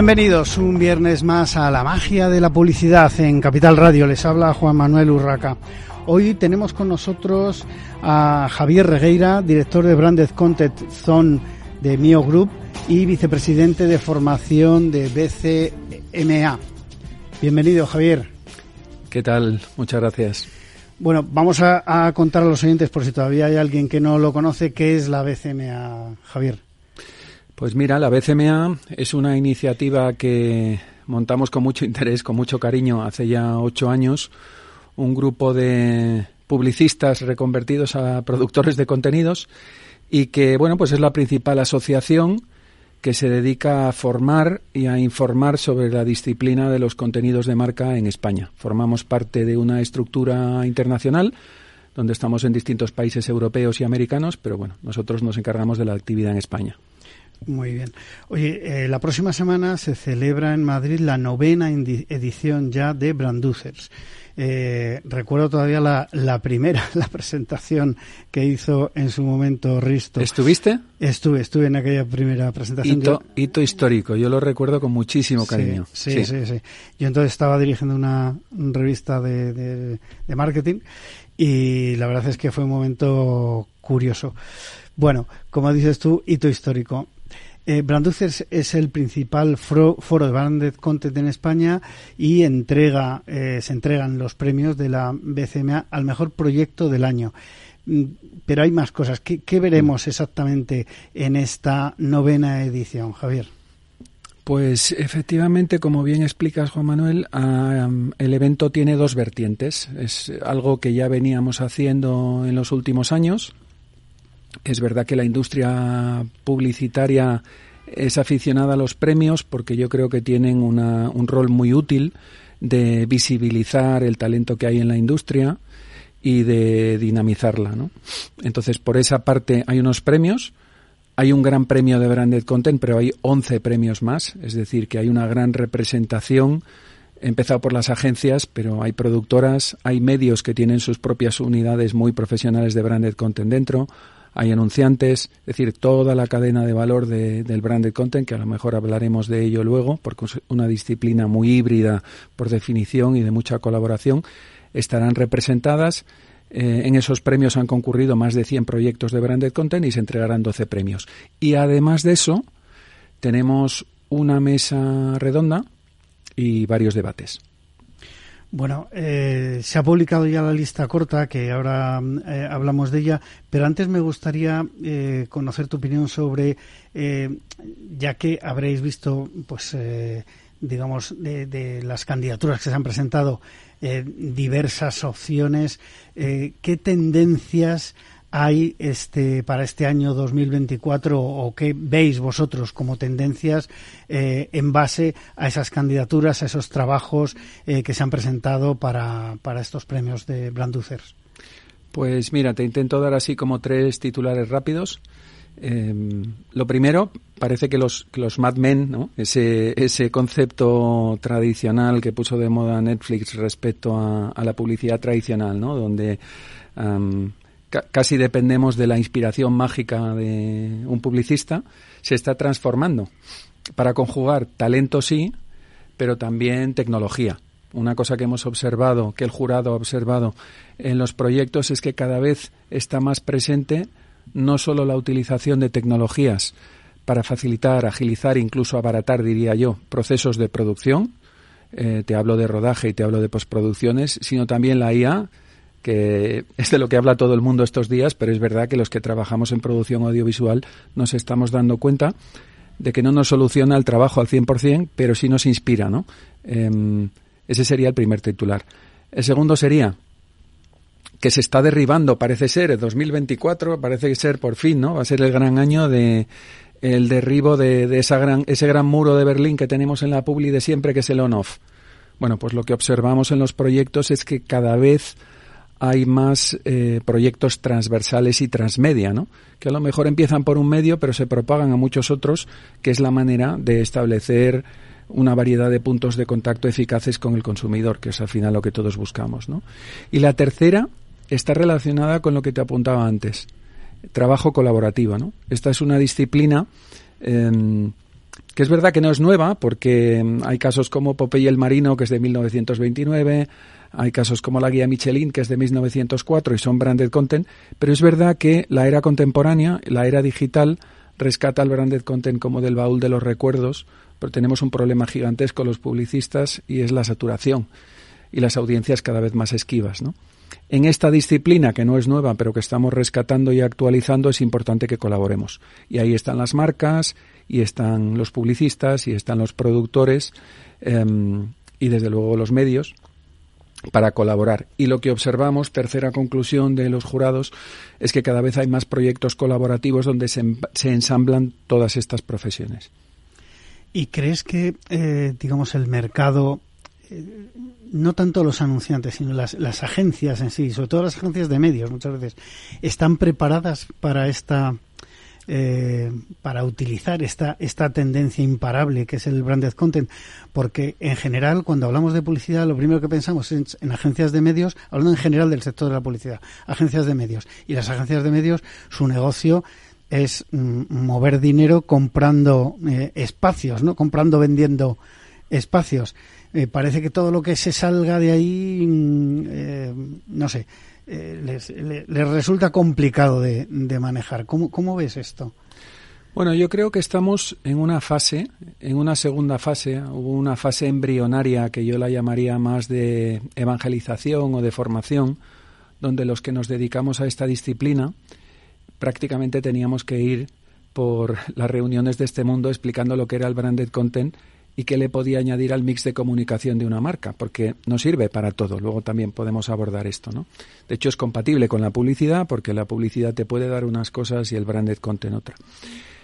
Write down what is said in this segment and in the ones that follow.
Bienvenidos un viernes más a la magia de la publicidad en Capital Radio. Les habla Juan Manuel Urraca. Hoy tenemos con nosotros a Javier Regueira, director de Branded Content Zone de Mio Group y vicepresidente de formación de BCMA. Bienvenido, Javier. ¿Qué tal? Muchas gracias. Bueno, vamos a, a contar a los oyentes, por si todavía hay alguien que no lo conoce, qué es la BCMA, Javier. Pues mira, la BCMA es una iniciativa que montamos con mucho interés, con mucho cariño, hace ya ocho años. Un grupo de publicistas reconvertidos a productores de contenidos y que, bueno, pues es la principal asociación que se dedica a formar y a informar sobre la disciplina de los contenidos de marca en España. Formamos parte de una estructura internacional donde estamos en distintos países europeos y americanos, pero bueno, nosotros nos encargamos de la actividad en España. Muy bien. Oye, eh, la próxima semana se celebra en Madrid la novena edición ya de Branducers. Eh, recuerdo todavía la, la, primera, la presentación que hizo en su momento Risto. ¿Estuviste? Estuve, estuve en aquella primera presentación. Hito, hito histórico, yo lo recuerdo con muchísimo cariño. Sí, sí, sí. Yo entonces estaba dirigiendo una, revista de, de, de marketing y la verdad es que fue un momento curioso. Bueno, como dices tú, hito histórico. Eh, es el principal foro, de branded content en España y entrega, eh, se entregan los premios de la BCMA al mejor proyecto del año. Mm, pero hay más cosas. ¿Qué, veremos exactamente en esta novena edición, Javier? Pues efectivamente, como bien explicas, Juan Manuel, el evento tiene dos vertientes. Es algo que ya veníamos haciendo en los últimos años, es verdad que la industria publicitaria es aficionada a los premios porque yo creo que tienen un rol muy útil de visibilizar el talento que hay en la industria y de dinamizarla. ¿no? Entonces, por esa parte hay unos premios. Hay un gran premio de branded content, pero hay 11 premios más, es decir, que hay una gran representación empezado por las agencias, pero hay productoras, hay medios que tienen sus propias unidades muy profesionales de branded content dentro, hay anunciantes, es decir, toda la cadena de valor del branded content, que a lo mejor hablaremos de ello luego, porque es una disciplina muy híbrida por definición y de mucha colaboración, estarán representadas. Eh, en esos premios han concurrido más de 100 proyectos de branded content y se entregarán 12 premios. Y además de eso, tenemos una mesa redonda y varios debates. Bueno, eh, se ha publicado ya la lista corta, que ahora eh, hablamos de ella, pero antes me gustaría eh, conocer tu opinión sobre, ya que habréis visto, pues, digamos, de, las candidaturas que se han presentado, diversas opciones, ¿qué tendencias hay este para este año 2024 o qué veis vosotros como tendencias eh, en base a esas candidaturas, a esos trabajos eh, que se han presentado para, para estos premios de Branducers? Pues mira, te intento dar así como tres titulares rápidos. Em, lo primero, parece que los, los Mad Men, ¿no? ese, ese concepto tradicional que puso de moda Netflix respecto a, la publicidad tradicional, ¿no? donde casi dependemos de la inspiración mágica de un publicista, se está transformando para conjugar talento sí, pero también tecnología. Una cosa que hemos observado, que el jurado ha observado en los proyectos es que cada vez está más presente no solo la utilización de tecnologías para facilitar, agilizar, incluso abaratar, diría yo, procesos de producción. Eh, te hablo de rodaje y te hablo de postproducciones, sino también la IA, que es de lo que habla todo el mundo estos días, pero es verdad que los que trabajamos en producción audiovisual nos estamos dando cuenta de que no nos soluciona el trabajo al 100%, pero sí nos inspira, ¿no? Em, ese sería el primer titular. El segundo sería que se está derribando, parece ser, el 2024, parece ser por fin, ¿no? Va a ser el gran año de el derribo de, esa gran, ese gran muro de Berlín que tenemos en la publi de siempre, que es el on-off. Bueno, pues lo que observamos en los proyectos es que cada vez hay más eh, proyectos transversales y transmedia, ¿no? Que a lo mejor empiezan por un medio, pero se propagan a muchos otros, que es la manera de establecer una variedad de puntos de contacto eficaces con el consumidor, que es al final lo que todos buscamos, ¿no? Y la tercera está relacionada con lo que te apuntaba antes, trabajo colaborativo, ¿no? Esta es una disciplina em, que es verdad que no es nueva, porque em, hay casos como Popeye el Marino, que es de 1929, hay casos como la guía Michelin, que es de 1904 y son branded content, pero es verdad que la era contemporánea, la era digital, rescata el branded content como del baúl de los recuerdos, pero tenemos un problema gigantesco los publicistas y es la saturación y las audiencias cada vez más esquivas, ¿no? En esta disciplina, que no es nueva, pero que estamos rescatando y actualizando, es importante que colaboremos. Y ahí están las marcas, y están los publicistas, y están los productores, em, y desde luego los medios, para colaborar. Y lo que observamos, tercera conclusión de los jurados, es que cada vez hay más proyectos colaborativos donde se, ensamblan todas estas profesiones. ¿Y crees que, eh, digamos, el mercado, eh, no tanto los anunciantes, sino las, las agencias en sí, sobre todo las agencias de medios muchas veces, están preparadas para esta eh, para utilizar esta, esta tendencia imparable que es el branded content, porque en general cuando hablamos de publicidad lo primero que pensamos es en, agencias de medios, hablando en general del sector de la publicidad, agencias de medios. Y las agencias de medios, su negocio es mm, mover dinero comprando eh, espacios, ¿no? Comprando, vendiendo espacios. Eh, parece que todo lo que se salga de ahí, mm, no sé, eh, les, resulta complicado de, manejar. ¿Cómo, ¿Cómo, ves esto? Bueno, yo creo que estamos en una fase, en una segunda fase, hubo una fase embrionaria que yo la llamaría más de evangelización o de formación, donde los que nos dedicamos a esta disciplina prácticamente teníamos que ir por las reuniones de este mundo explicando lo que era el branded content y qué le podía añadir al mix de comunicación de una marca, porque no sirve para todo. Luego también podemos abordar esto, ¿no? De hecho, es compatible con la publicidad, porque la publicidad te puede dar unas cosas y el branded content otra.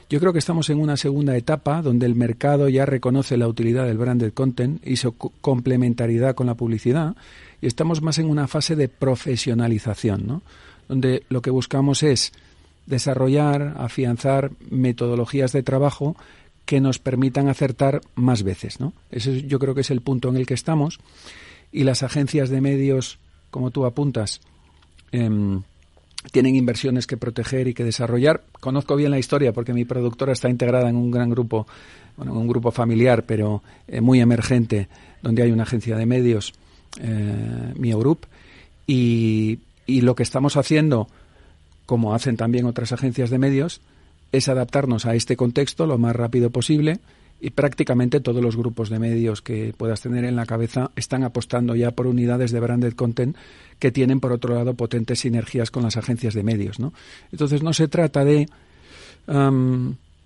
Yo creo que estamos en una segunda etapa donde el mercado ya reconoce la utilidad del branded content y su complementariedad con la publicidad y estamos más en una fase de profesionalización, ¿no? Donde lo que buscamos es desarrollar, afianzar metodologías de trabajo que nos permitan acertar más veces, ¿no? Ese yo creo que es el punto en el que estamos y las agencias de medios, como tú apuntas, em, tienen inversiones que proteger y que desarrollar. Conozco bien la historia porque mi productora está integrada en un gran grupo, bueno, un grupo familiar, pero eh, muy emergente, donde hay una agencia de medios, eh, Mio Group, y, y lo que estamos haciendo, como hacen también otras agencias de medios, es adaptarnos a este contexto lo más rápido posible y prácticamente todos los grupos de medios que puedas tener en la cabeza están apostando ya por unidades de branded content que tienen por otro lado potentes sinergias con las agencias de medios, ¿no? Entonces no se trata de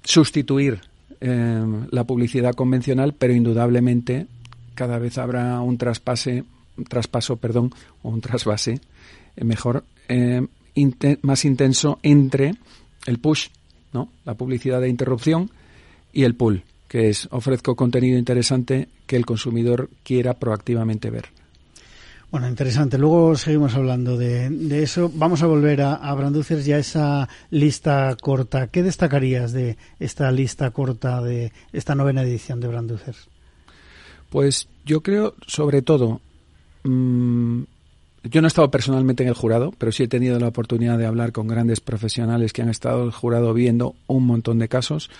sustituir em, la publicidad convencional, pero indudablemente cada vez habrá un traspase, traspaso, perdón, o un trasvase, eh, mejor, em, más intenso entre el push ¿no? La publicidad de interrupción y el pull, que es ofrezco contenido interesante que el consumidor quiera proactivamente ver. Bueno, interesante. Luego seguimos hablando de, eso. Vamos a volver a, a Branducers y a esa lista corta. ¿Qué destacarías de esta lista corta de esta novena edición de Branducers? Pues yo creo, sobre todo, mm, yo no he estado personalmente en el jurado, pero sí he tenido la oportunidad de hablar con grandes profesionales que han estado el jurado viendo un montón de casos.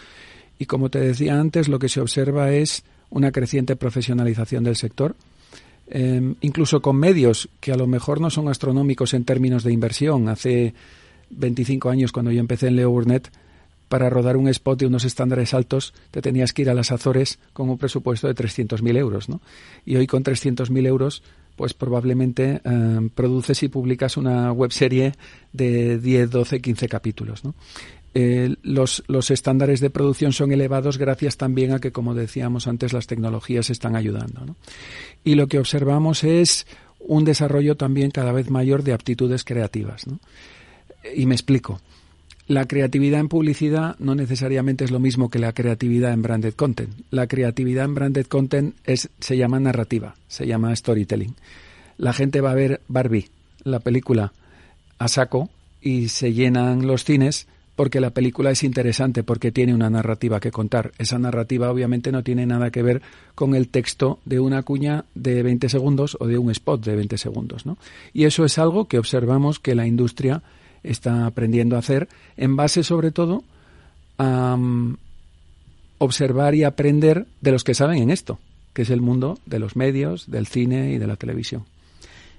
Y como te decía antes, lo que se observa es una creciente profesionalización del sector, em, incluso con medios que a lo mejor no son astronómicos en términos de inversión. Hace 25 años, cuando yo empecé en Leo Burnett, para rodar un spot de unos estándares altos te tenías que ir a las Azores con un presupuesto de 300.000 euros, ¿no? Y hoy con 300.000 euros pues probablemente eh, produces y publicas una webserie de 10, 12, 15 capítulos. Eh, los, los, estándares de producción son elevados gracias también a que, como decíamos antes, las tecnologías están ayudando. Y lo que observamos es un desarrollo también cada vez mayor de aptitudes creativas. Y me explico. La creatividad en publicidad no necesariamente es lo mismo que la creatividad en branded content. La creatividad en branded content es, se llama narrativa, se llama storytelling. La gente va a ver Barbie, la película, a saco y se llenan los cines porque la película es interesante, porque tiene una narrativa que contar. Esa narrativa obviamente no tiene nada que ver con el texto de una cuña de 20 segundos o de un spot de 20 segundos. ¿no? Y eso es algo que observamos que la industria está aprendiendo a hacer en base sobre todo a um, observar y aprender de los que saben en esto, que es el mundo de los medios, del cine y de la televisión.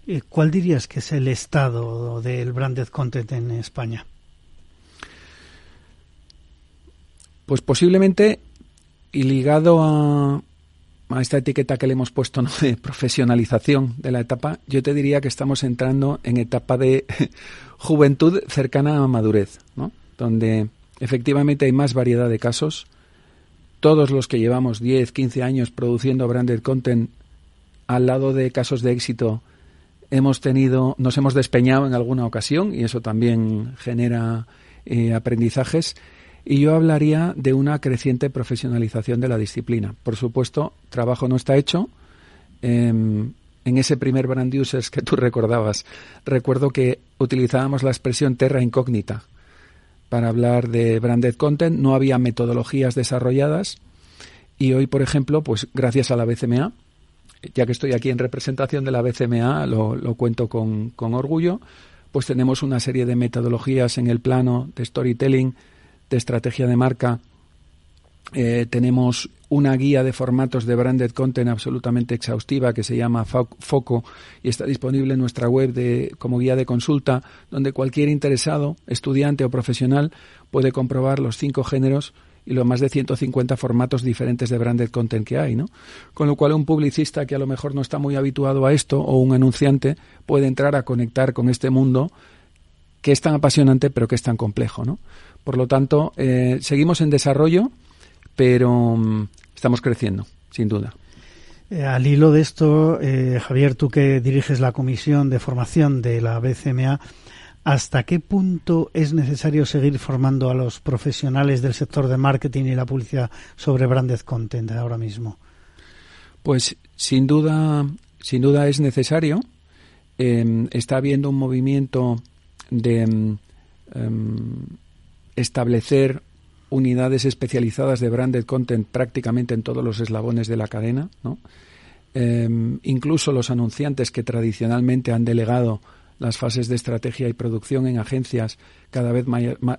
Eh, ¿Cuál dirías que es el estado del branded content en España? Pues posiblemente y ligado a, a esta etiqueta que le hemos puesto de profesionalización de la etapa, yo te diría que estamos entrando en etapa de juventud cercana a madurez, ¿no? donde efectivamente hay más variedad de casos. Todos los que llevamos 10, 15 años produciendo branded content al lado de casos de éxito hemos tenido, nos hemos despeñado en alguna ocasión y eso también genera eh, aprendizajes. Y yo hablaría de una creciente profesionalización de la disciplina. Por supuesto, trabajo no está hecho. Em, en ese primer brand users que tú recordabas, recuerdo que utilizábamos la expresión terra incógnita para hablar de branded content, no había metodologías desarrolladas y hoy, por ejemplo, pues gracias a la BCMA, ya que estoy aquí en representación de la BCMA, lo, lo cuento con, con orgullo, pues tenemos una serie de metodologías en el plano de storytelling, de estrategia de marca, eh, tenemos una guía de formatos de branded content absolutamente exhaustiva que se llama Foco y está disponible en nuestra web de, como guía de consulta, donde cualquier interesado, estudiante o profesional, puede comprobar los cinco géneros y los más de 150 formatos diferentes de branded content que hay, ¿no? Con lo cual un publicista que a lo mejor no está muy habituado a esto o un anunciante puede entrar a conectar con este mundo que es tan apasionante pero que es tan complejo, ¿no? Por lo tanto, eh, seguimos en desarrollo pero mm, estamos creciendo, sin duda. Eh, al hilo de esto, eh, Javier, tú que diriges la comisión de formación de la BCMA, ¿hasta qué punto es necesario seguir formando a los profesionales del sector de marketing y la publicidad sobre branded content ahora mismo? Pues sin duda, sin duda es necesario. Em, está habiendo un movimiento de em, em, establecer unidades especializadas de branded content prácticamente en todos los eslabones de la cadena. Em, incluso los anunciantes que tradicionalmente han delegado las fases de estrategia y producción en agencias, cada vez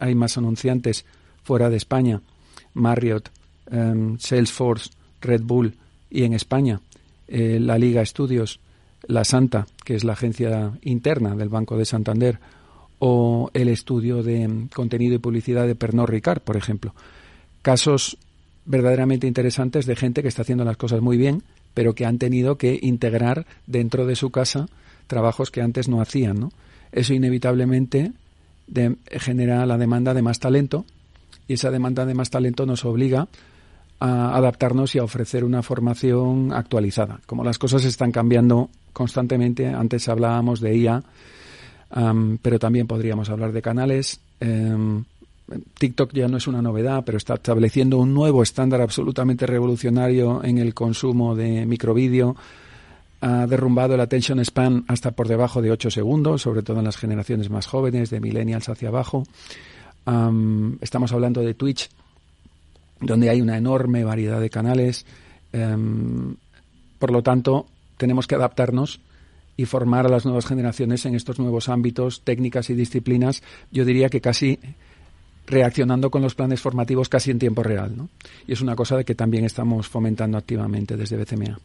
hay más anunciantes fuera de España, Marriott, em, Salesforce, Red Bull y en España eh, la Liga Estudios, La Santa, que es la agencia interna del Banco de Santander, o el estudio de contenido y publicidad de Pernod Ricard, por ejemplo. Casos verdaderamente interesantes de gente que está haciendo las cosas muy bien, pero que han tenido que integrar dentro de su casa trabajos que antes no hacían, ¿no? Eso inevitablemente genera la demanda de más talento y esa demanda de más talento nos obliga a adaptarnos y a ofrecer una formación actualizada. Como las cosas están cambiando constantemente, antes hablábamos de IA, pero también podríamos hablar de canales. Em, TikTok ya no es una novedad, pero está estableciendo un nuevo estándar absolutamente revolucionario en el consumo de microvídeo. Ha derrumbado el attention span hasta por debajo de 8 segundos, sobre todo en las generaciones más jóvenes, de millennials hacia abajo. estamos hablando de Twitch, donde hay una enorme variedad de canales. Em, por lo tanto, tenemos que adaptarnos y formar a las nuevas generaciones en estos nuevos ámbitos, técnicas y disciplinas, yo diría que casi reaccionando con los planes formativos casi en tiempo real. ¿no? Y es una cosa de que también estamos fomentando activamente desde BCMA.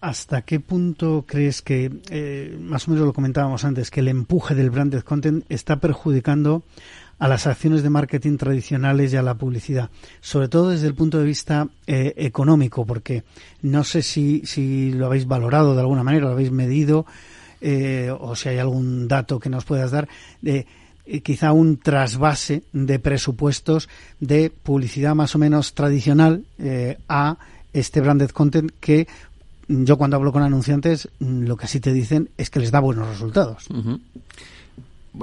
¿Hasta qué punto crees que, eh, más o menos lo comentábamos antes, que el empuje del branded content está perjudicando a las acciones de marketing tradicionales y a la publicidad, sobre todo desde el punto de vista eh, económico, porque no sé si, si lo habéis valorado de alguna manera, lo habéis medido, eh, o si hay algún dato que nos puedas dar de eh, quizá un trasvase de presupuestos de publicidad más o menos tradicional a este branded content que yo cuando hablo con anunciantes lo que sí te dicen es que les da buenos resultados.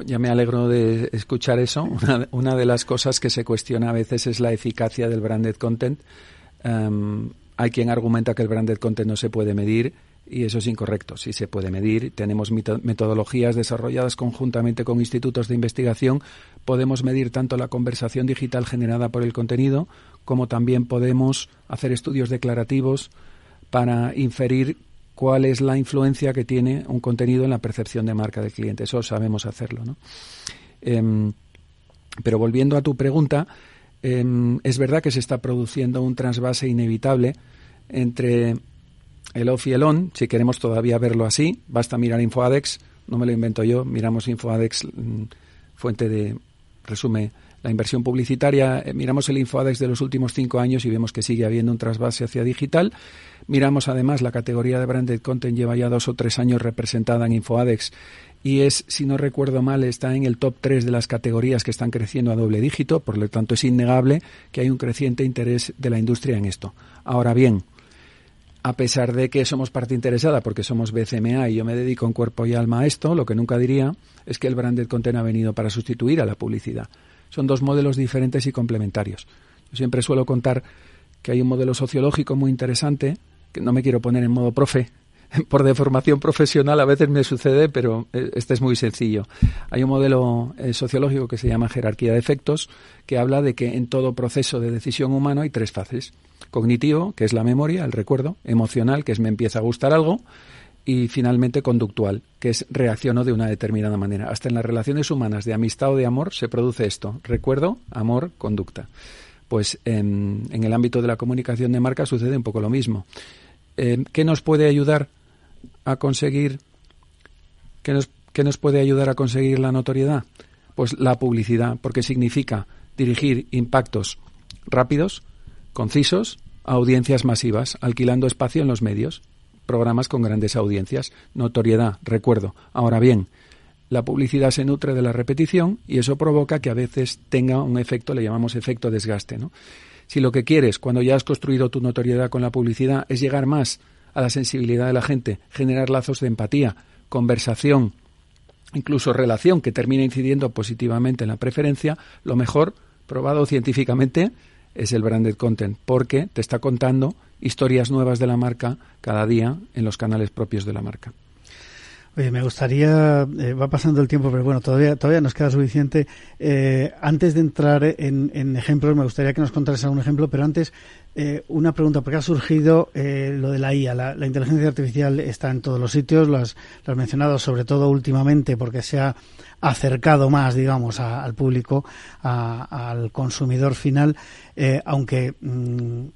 Ya me alegro de escuchar eso. Una, de las cosas que se cuestiona a veces es la eficacia del branded content. Em, hay quien argumenta que el branded content no se puede medir y eso es incorrecto. Sí se puede medir. Tenemos metodologías desarrolladas conjuntamente con institutos de investigación. Podemos medir tanto la conversación digital generada por el contenido como también podemos hacer estudios declarativos para inferir cuál es la influencia que tiene un contenido en la percepción de marca del cliente. Eso sabemos hacerlo. ¿no? Em, pero volviendo a tu pregunta, em, es verdad que se está produciendo un trasvase inevitable entre el off y el on, si queremos todavía verlo así, basta mirar InfoAdex, no me lo invento yo, miramos InfoAdex, mm, fuente de, resume la inversión publicitaria, eh, miramos el InfoAdex de los últimos cinco años y vemos que sigue habiendo un trasvase hacia digital. Miramos además la categoría de branded content lleva ya dos o tres años representada en InfoAdex y es, si no recuerdo mal, está en el top tres de las categorías que están creciendo a doble dígito, por lo tanto es innegable que hay un creciente interés de la industria en esto. Ahora bien, a pesar de que somos parte interesada porque somos BCMA y yo me dedico en cuerpo y alma a esto, lo que nunca diría es que el branded content ha venido para sustituir a la publicidad son dos modelos diferentes y complementarios. Yo siempre suelo contar que hay un modelo sociológico muy interesante, que no me quiero poner en modo profe, por deformación profesional a veces me sucede, pero eh, este es muy sencillo. Hay un modelo eh, sociológico que se llama jerarquía de efectos, que habla de que en todo proceso de decisión humano hay tres fases. Cognitivo, que es la memoria, el recuerdo, emocional, que es me empieza a gustar algo, y finalmente conductual, que es reacciono de una determinada manera. Hasta en las relaciones humanas de amistad o de amor se produce esto, recuerdo, amor, conducta. Pues en, el ámbito de la comunicación de marca sucede un poco lo mismo. Eh, ¿Qué nos puede ayudar a conseguir qué nos, qué nos puede ayudar a conseguir la notoriedad? Pues la publicidad, porque significa dirigir impactos rápidos, concisos, a audiencias masivas, alquilando espacio en los medios programas con grandes audiencias. Notoriedad, recuerdo. Ahora bien, la publicidad se nutre de la repetición y eso provoca que a veces tenga un efecto, le llamamos efecto desgaste. ¿no? Si lo que quieres, cuando ya has construido tu notoriedad con la publicidad, es llegar más a la sensibilidad de la gente, generar lazos de empatía, conversación, incluso relación que termine incidiendo positivamente en la preferencia, lo mejor, probado científicamente, es el branded content, porque te está contando historias nuevas de la marca cada día en los canales propios de la marca. Oye, me gustaría, eh, va pasando el tiempo, pero bueno, todavía, todavía nos queda suficiente. Eh, antes de entrar en, ejemplos, me gustaría que nos contaras algún ejemplo, pero antes eh, una pregunta, porque ha surgido lo de la IA. La, inteligencia artificial está en todos los sitios, lo has, mencionado sobre todo últimamente porque se ha acercado más, digamos, al público, al consumidor final, aunque... Mm,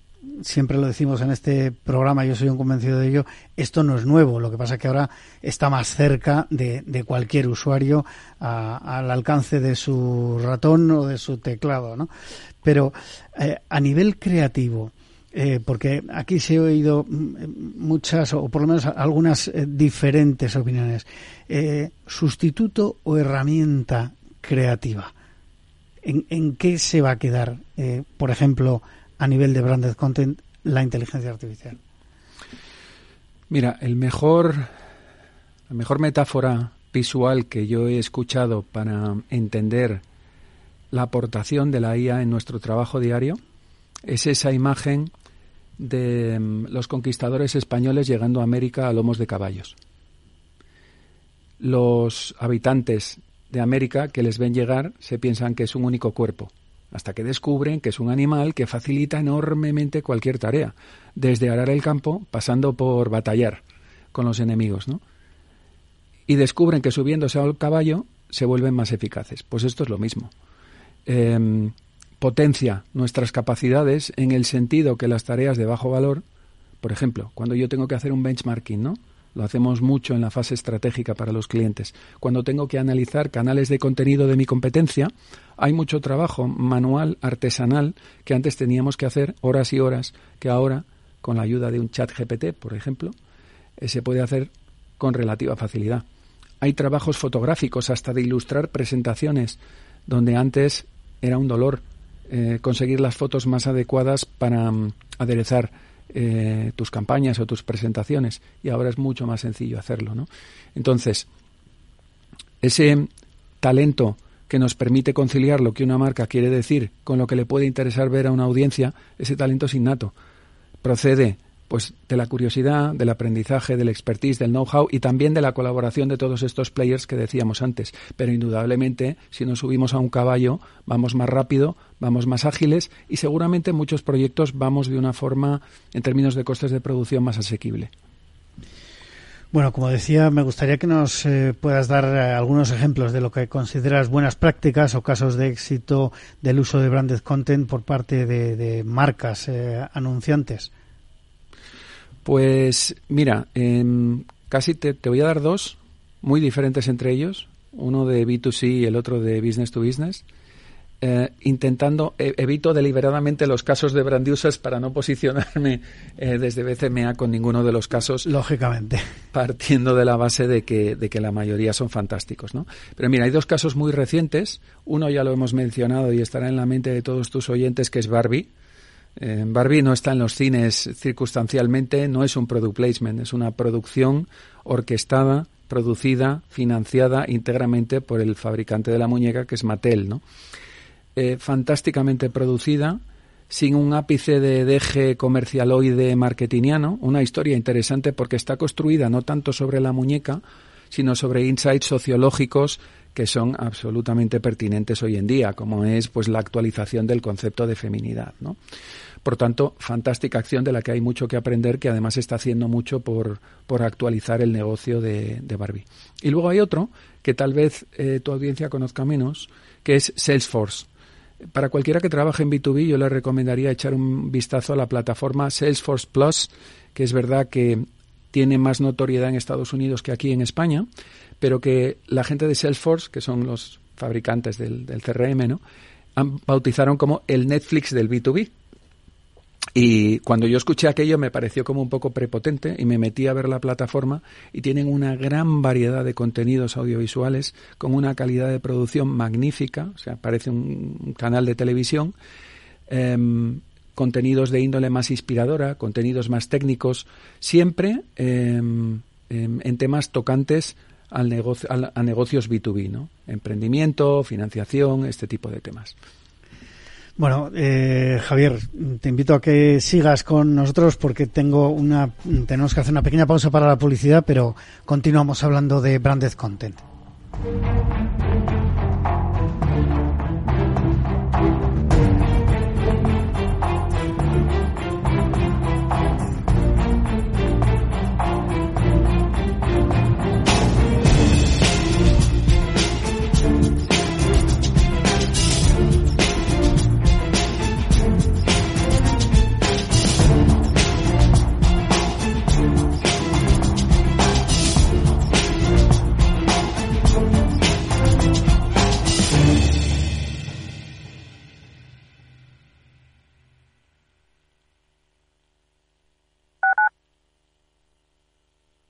siempre lo decimos en este programa, yo soy un convencido de ello, esto no es nuevo, lo que pasa es que ahora está más cerca de, cualquier usuario al alcance de su ratón o de su teclado, ¿no? Pero eh, a nivel creativo, eh, porque aquí se he oído mm, muchas, o por lo menos algunas eh, diferentes opiniones, sustituto o herramienta creativa. ¿En, ¿En, qué se va a quedar, por ejemplo, a nivel de branded content la inteligencia artificial? Mira, el mejor, la mejor metáfora visual que yo he escuchado para entender la aportación de la IA en nuestro trabajo diario es esa imagen de mm, los conquistadores españoles llegando a América a lomos de caballos. Los habitantes de América que les ven llegar se piensan que es un único cuerpo, hasta que descubren que es un animal que facilita enormemente cualquier tarea, desde arar el campo, pasando por batallar con los enemigos, ¿no? Y descubren que subiéndose al caballo se vuelven más eficaces. Pues esto es lo mismo. Em, potencia nuestras capacidades en el sentido que las tareas de bajo valor, por ejemplo, cuando yo tengo que hacer un benchmarking, ¿no? Lo hacemos mucho en la fase estratégica para los clientes. Cuando tengo que analizar canales de contenido de mi competencia, hay mucho trabajo manual, artesanal, que antes teníamos que hacer horas y horas, que ahora, con la ayuda de un chat GPT, por ejemplo, eh, se puede hacer con relativa facilidad. Hay trabajos fotográficos hasta de ilustrar presentaciones, donde antes era un dolor eh, conseguir las fotos más adecuadas para mm, aderezar eh, tus campañas o tus presentaciones y ahora es mucho más sencillo hacerlo, ¿no? Entonces, ese talento que nos permite conciliar lo que una marca quiere decir con lo que le puede interesar ver a una audiencia, ese talento es innato. Procede pues de la curiosidad, del aprendizaje, del expertise, del know-how y también de la colaboración de todos estos players que decíamos antes. Pero indudablemente, si nos subimos a un caballo, vamos más rápido, vamos más ágiles y seguramente en muchos proyectos vamos de una forma, en términos de costes de producción, más asequible. Bueno, como decía, me gustaría que nos eh, puedas dar eh, algunos ejemplos de lo que consideras buenas prácticas o casos de éxito del uso de branded content por parte de, marcas eh, anunciantes. Pues mira, em, casi te, voy a dar dos muy diferentes entre ellos, uno de B2C y el otro de business to business. Eh, intentando, e, evito deliberadamente los casos de brand users para no posicionarme eh, desde BCMA con ninguno de los casos. Lógicamente. Partiendo de la base de que, de que la mayoría son fantásticos, ¿no? Pero mira, hay dos casos muy recientes. Uno ya lo hemos mencionado y estará en la mente de todos tus oyentes, que es Barbie. Barbie no está en los cines circunstancialmente, no es un product placement, es una producción orquestada, producida, financiada íntegramente por el fabricante de la muñeca, que es Mattel, ¿no? Eh, fantásticamente producida, sin un ápice de deje comercialoide marketingiano, una historia interesante porque está construida no tanto sobre la muñeca, sino sobre insights sociológicos que son absolutamente pertinentes hoy en día, como es pues la actualización del concepto de feminidad, ¿no? Por tanto, fantástica acción de la que hay mucho que aprender, que además está haciendo mucho por, por actualizar el negocio de, Barbie. Y luego hay otro que tal vez eh, tu audiencia conozca menos, que es Salesforce. Para cualquiera que trabaje en B2B, yo le recomendaría echar un vistazo a la plataforma Salesforce Plus, que es verdad que tiene más notoriedad en Estados Unidos que aquí en España, pero que la gente de Salesforce, que son los fabricantes del, del CRM, ¿no? Han, bautizaron como el Netflix del B2B, y cuando yo escuché aquello me pareció como un poco prepotente y me metí a ver la plataforma y tienen una gran variedad de contenidos audiovisuales con una calidad de producción magnífica, o sea, parece un canal de televisión, em, contenidos de índole más inspiradora, contenidos más técnicos, siempre em, em, en temas tocantes al negocio, a negocios B2B, ¿no? Emprendimiento, financiación, este tipo de temas. Bueno, eh, Javier, te invito a que sigas con nosotros porque tengo una, tenemos que hacer una pequeña pausa para la publicidad, pero continuamos hablando de branded content.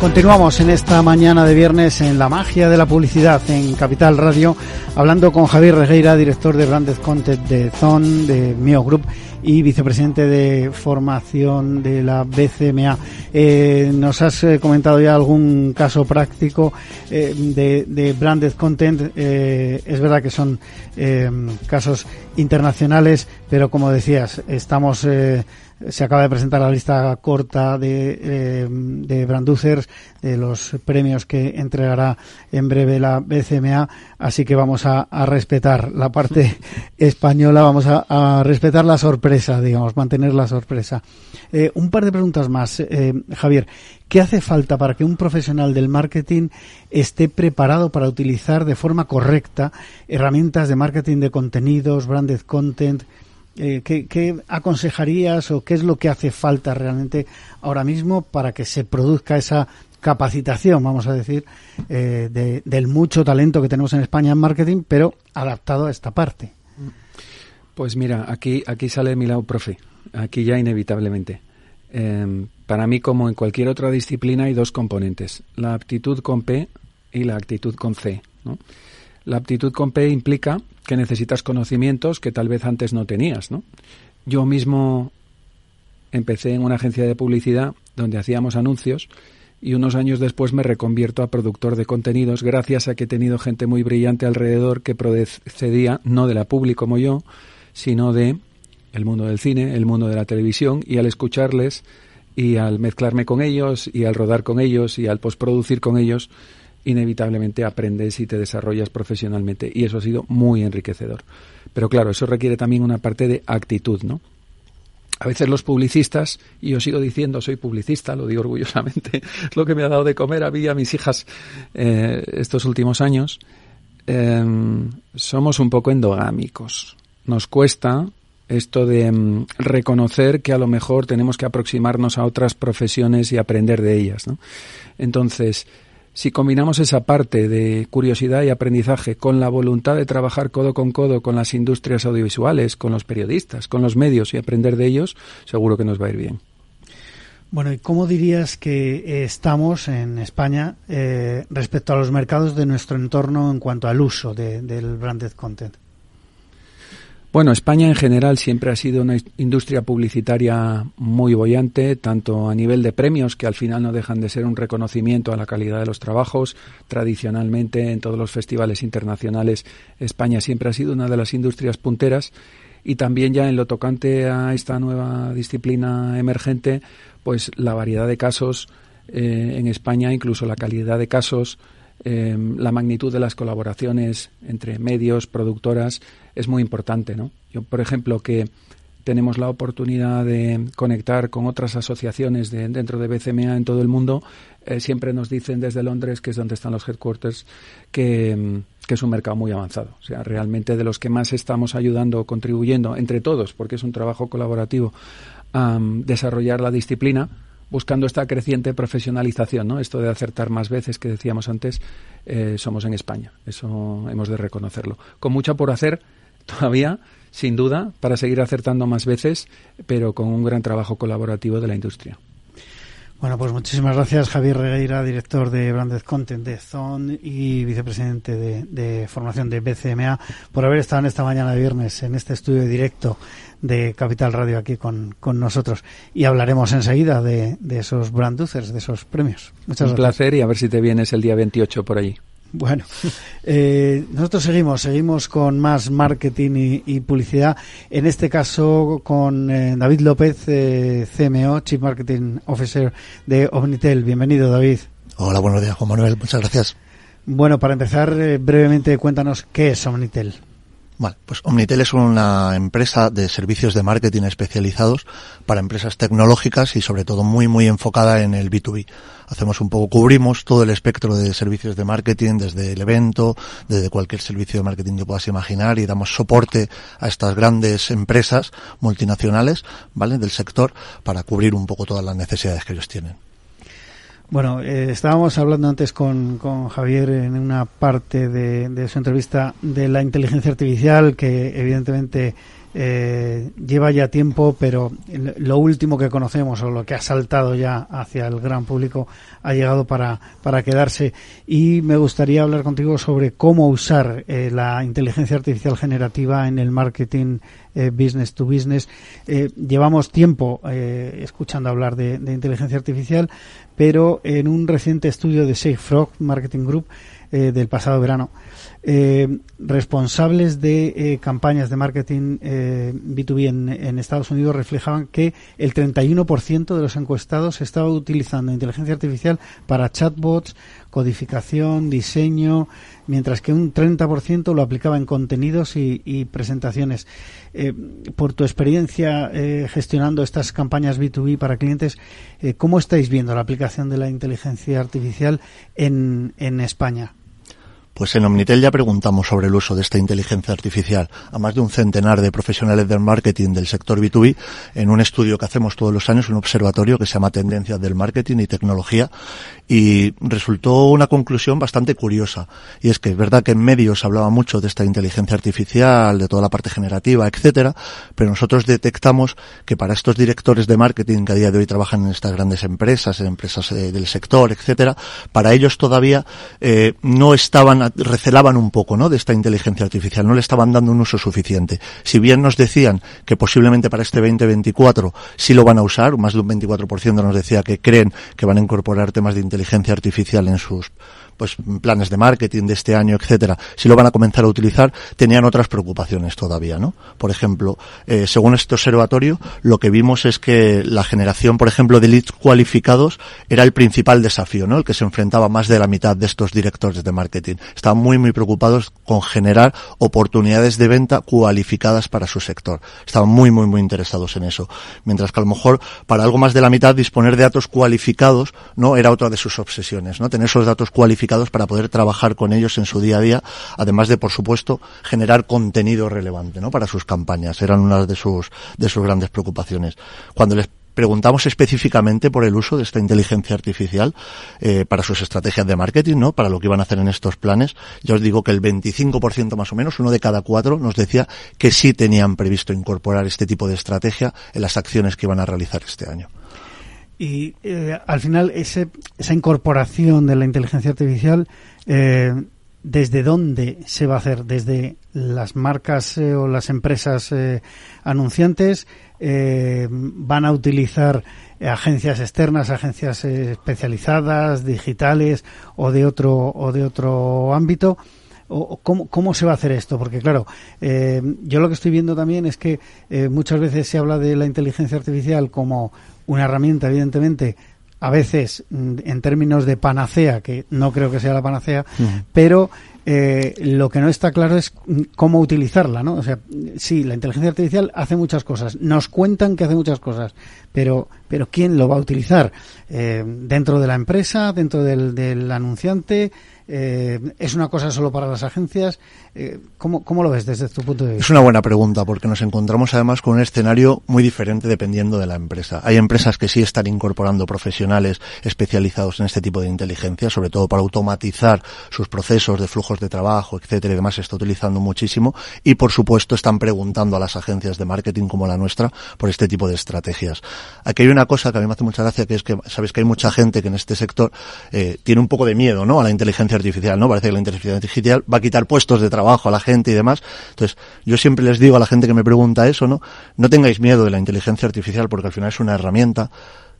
Continuamos en esta mañana de viernes en la magia de la publicidad en Capital Radio, hablando con Javier Regueira, director de Branded Content de Zon, de Mio Group y vicepresidente de formación de la BCMA. Eh, nos has eh, comentado ya algún caso práctico eh, de, de, branded content. Es verdad que son casos internacionales, pero como decías, estamos se acaba de presentar la lista corta de, eh, de Branducers, de los premios que entregará en breve la BCMA, así que vamos a, a respetar la parte española, vamos a, a, respetar la sorpresa, digamos, mantener la sorpresa. Eh, un par de preguntas más, eh, Javier. ¿Qué hace falta para que un profesional del marketing esté preparado para utilizar de forma correcta herramientas de marketing de contenidos, branded content, eh, ¿qué, ¿qué, aconsejarías o qué es lo que hace falta realmente ahora mismo para que se produzca esa capacitación, vamos a decir, eh, de, del mucho talento que tenemos en España en marketing, pero adaptado a esta parte? Pues mira, aquí, aquí sale mi lado profe, aquí ya inevitablemente. Eh, para mí, como en cualquier otra disciplina, hay dos componentes, la aptitud con P y la actitud con C. ¿no? La aptitud con P implica que necesitas conocimientos que tal vez antes no tenías, ¿no? Yo mismo empecé en una agencia de publicidad donde hacíamos anuncios y unos años después me reconvierto a productor de contenidos gracias a que he tenido gente muy brillante alrededor que procedía no de la publi como yo, sino de el mundo del cine, el mundo de la televisión y al escucharles y al mezclarme con ellos y al rodar con ellos y al postproducir con ellos, inevitablemente aprendes y te desarrollas profesionalmente y eso ha sido muy enriquecedor. Pero claro, eso requiere también una parte de actitud, ¿no? A veces los publicistas, y yo sigo diciendo, soy publicista, lo digo orgullosamente, es lo que me ha dado de comer a mí y a mis hijas eh, estos últimos años, eh, somos un poco endogámicos. Nos cuesta esto de um, reconocer que a lo mejor tenemos que aproximarnos a otras profesiones y aprender de ellas, ¿no? Entonces, si combinamos esa parte de curiosidad y aprendizaje con la voluntad de trabajar codo con codo con las industrias audiovisuales, con los periodistas, con los medios y aprender de ellos, seguro que nos va a ir bien. Bueno, ¿y cómo dirías que estamos en España eh, respecto a los mercados de nuestro entorno en cuanto al uso de, del branded content? Bueno, España en general siempre ha sido una industria publicitaria muy bollante, tanto a nivel de premios, que al final no dejan de ser un reconocimiento a la calidad de los trabajos. Tradicionalmente, en todos los festivales internacionales, España siempre ha sido una de las industrias punteras. Y también ya en lo tocante a esta nueva disciplina emergente, pues la variedad de casos eh, en España, incluso la calidad de casos, eh, la magnitud de las colaboraciones entre medios, productoras, es muy importante, ¿no? Yo, por ejemplo, que tenemos la oportunidad de conectar con otras asociaciones de, dentro de BCMA en todo el mundo, eh, siempre nos dicen desde Londres, que es donde están los headquarters, que, que, es un mercado muy avanzado. O sea, realmente de los que más estamos ayudando, contribuyendo entre todos, porque es un trabajo colaborativo, a um, desarrollar la disciplina, buscando esta creciente profesionalización, ¿no? Esto de acertar más veces que decíamos antes, eh, somos en España. Eso hemos de reconocerlo. Con mucho por hacer todavía, sin duda, para seguir acertando más veces, pero con un gran trabajo colaborativo de la industria. Bueno, pues muchísimas gracias Javier Regueira, director de Branded Content de Zone y vicepresidente de, de, formación de BCMA, por haber estado en esta mañana de viernes en este estudio directo de Capital Radio aquí con, con nosotros. Y hablaremos enseguida de, de esos Branducers, de esos premios. Muchas Un gracias. placer y a ver si te vienes el día 28 por allí. Bueno, eh, nosotros seguimos, seguimos con más marketing y, y publicidad. En este caso con eh, David López, eh, CMO, Chief Marketing Officer de Omnitel. Bienvenido, David. Hola, buenos días, Juan Manuel. Muchas gracias. Bueno, para empezar, eh, brevemente cuéntanos qué es Omnitel. Vale, pues Omnitel es una empresa de servicios de marketing especializados para empresas tecnológicas y sobre todo muy muy enfocada en el B2B. Hacemos un poco, cubrimos todo el espectro de servicios de marketing desde el evento, desde cualquier servicio de marketing que puedas imaginar y damos soporte a estas grandes empresas multinacionales, ¿vale? del sector para cubrir un poco todas las necesidades que ellos tienen. Bueno, eh, estábamos hablando antes con, con Javier en una parte de, de, su entrevista de la inteligencia artificial que evidentemente eh, lleva ya tiempo, pero lo último que conocemos o lo que ha saltado ya hacia el gran público ha llegado para, para quedarse. Y me gustaría hablar contigo sobre cómo usar eh, la inteligencia artificial generativa en el marketing eh, business to business. llevamos tiempo escuchando hablar de, inteligencia artificial, pero en un reciente estudio de Safe Frog Marketing Group del pasado verano, eh, responsables de eh, campañas de marketing eh, B2B en, Estados Unidos reflejaban que el 31% de los encuestados estaba utilizando inteligencia artificial para chatbots, codificación, diseño, mientras que un 30% lo aplicaba en contenidos y, presentaciones. Eh, por tu experiencia gestionando estas campañas B2B para clientes, ¿cómo estáis viendo la aplicación de la inteligencia artificial en España? Pues en Omnitel ya preguntamos sobre el uso de esta inteligencia artificial a más de un centenar de profesionales del marketing del sector B2B en un estudio que hacemos todos los años, un observatorio que se llama Tendencias del Marketing y Tecnología y resultó una conclusión bastante curiosa y es que es verdad que en medios hablaba mucho de esta inteligencia artificial, de toda la parte generativa, etcétera, pero nosotros detectamos que para estos directores de marketing que a día de hoy trabajan en estas grandes empresas, en empresas eh, del sector, etcétera, para ellos todavía eh, no estaban recelaban un poco, ¿no? De esta inteligencia artificial, no le estaban dando un uso suficiente. Si bien nos decían que posiblemente para este 2024 sí lo van a usar, más de un 24% nos decía que creen que van a incorporar temas de inteligencia artificial en sus pues planes de marketing de este año, etcétera, si lo van a comenzar a utilizar, tenían otras preocupaciones todavía, ¿no? Por ejemplo, eh, según este observatorio, lo que vimos es que la generación, por ejemplo, de leads cualificados era el principal desafío, ¿no? El que se enfrentaba más de la mitad de estos directores de marketing. Estaban muy, muy preocupados con generar oportunidades de venta cualificadas para su sector. Estaban muy, muy, muy interesados en eso. Mientras que a lo mejor para algo más de la mitad disponer de datos cualificados, ¿no? Era otra de sus obsesiones, ¿no? Tener esos datos cualificados para poder trabajar con ellos en su día a día, además de, por supuesto, generar contenido relevante, ¿no? Para sus campañas. Eran una de sus, de sus grandes preocupaciones. Cuando les preguntamos específicamente por el uso de esta inteligencia artificial eh, para sus estrategias de marketing, ¿no? Para lo que iban a hacer en estos planes. Ya os digo que el 25% más o menos, uno de cada cuatro, nos decía que sí tenían previsto incorporar este tipo de estrategia en las acciones que iban a realizar este año. Y eh, al final ese, esa incorporación de la inteligencia artificial, eh, ¿desde dónde se va a hacer? ¿Desde las marcas eh, o las empresas anunciantes? ¿Van a utilizar agencias externas, agencias especializadas, digitales o de otro, o de otro ámbito? o cómo, cómo, se va a hacer esto? Porque claro, yo lo que estoy viendo también es que muchas veces se habla de la inteligencia artificial como una herramienta, evidentemente, a veces mm, en términos de panacea, que no creo que sea la panacea, pero eh, lo que no está claro es mm, cómo utilizarla, ¿no? O sea, sí, la inteligencia artificial hace muchas cosas, nos cuentan que hace muchas cosas, pero, pero ¿quién lo va a utilizar? Eh, ¿Dentro de la empresa? ¿Dentro del, del anunciante? Eh, ¿Es una cosa solo para las agencias? Eh, ¿cómo, ¿cómo, lo ves desde tu punto de vista? Es una buena pregunta porque nos encontramos además con un escenario muy diferente dependiendo de la empresa. Hay empresas que sí están incorporando profesionales especializados en este tipo de inteligencia, sobre todo para automatizar sus procesos de flujos de trabajo, etcétera, y demás, se está utilizando muchísimo. Y por supuesto están preguntando a las agencias de marketing como la nuestra por este tipo de estrategias. Aquí hay una cosa que a mí me hace mucha gracia, que es que sabes que hay mucha gente que en este sector eh, tiene un poco de miedo ¿no? a la inteligencia artificial, ¿no? Parece que la inteligencia artificial va a quitar puestos de trabajo a la gente y demás. Entonces, yo siempre les digo a la gente que me pregunta eso, ¿no? No tengáis miedo de la inteligencia artificial porque al final es una herramienta